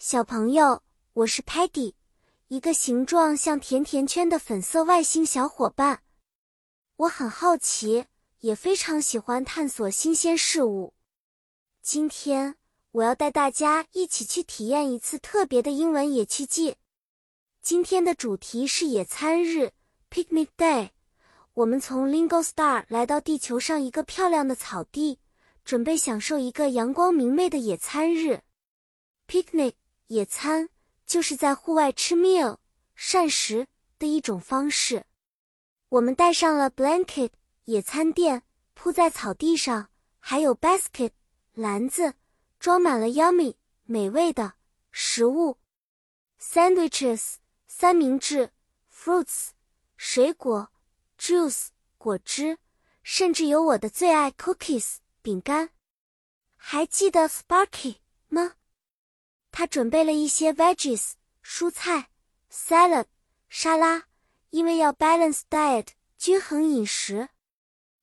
小朋友，我是 Patty，一个形状像甜甜圈的粉色外星小伙伴。我很好奇，也非常喜欢探索新鲜事物。今天我要带大家一起去体验一次特别的英文野趣记。今天的主题是野餐日 （Picnic Day）。我们从 Lingo Star 来到地球上一个漂亮的草地，准备享受一个阳光明媚的野餐日 （Picnic）。野餐就是在户外吃 meal 膳食的一种方式。我们带上了 blanket 野餐垫，铺在草地上，还有 basket 篮子，装满了 yummy 美味的食物，sandwiches 三明治，fruits 水果，juice 果汁，甚至有我的最爱 cookies 饼干。还记得 Sparky 吗？他准备了一些 veggies 蔬菜 salad 沙拉，因为要 balance diet 均衡饮食。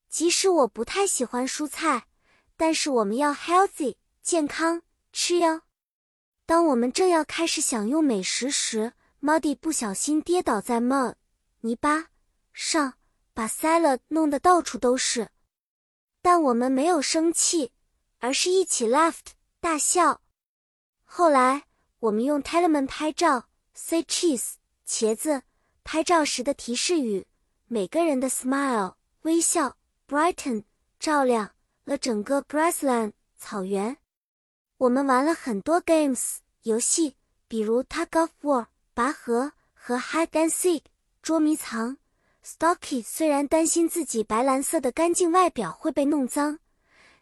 即使我不太喜欢蔬菜，但是我们要 healthy 健康吃哟。当我们正要开始享用美食时，Muddy 不小心跌倒在 mud 泥巴上，把 salad 弄得到处都是。但我们没有生气，而是一起 laughed 大笑。后来，我们用 Telemann 拍照，say cheese 茄子。拍照时的提示语，每个人的 smile 微笑，brighten 照亮了整个 grassland 草原。我们玩了很多 games 游戏，比如 tug of war 拔河和 hide and seek 捉迷藏。Stocky 虽然担心自己白蓝色的干净外表会被弄脏，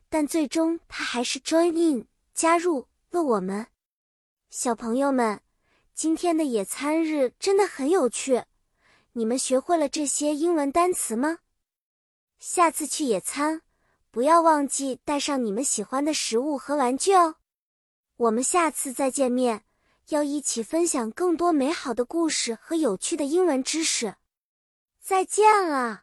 但最终他还是 join in 加入了我们。小朋友们，今天的野餐日真的很有趣。你们学会了这些英文单词吗？下次去野餐，不要忘记带上你们喜欢的食物和玩具哦。我们下次再见面，要一起分享更多美好的故事和有趣的英文知识。再见了。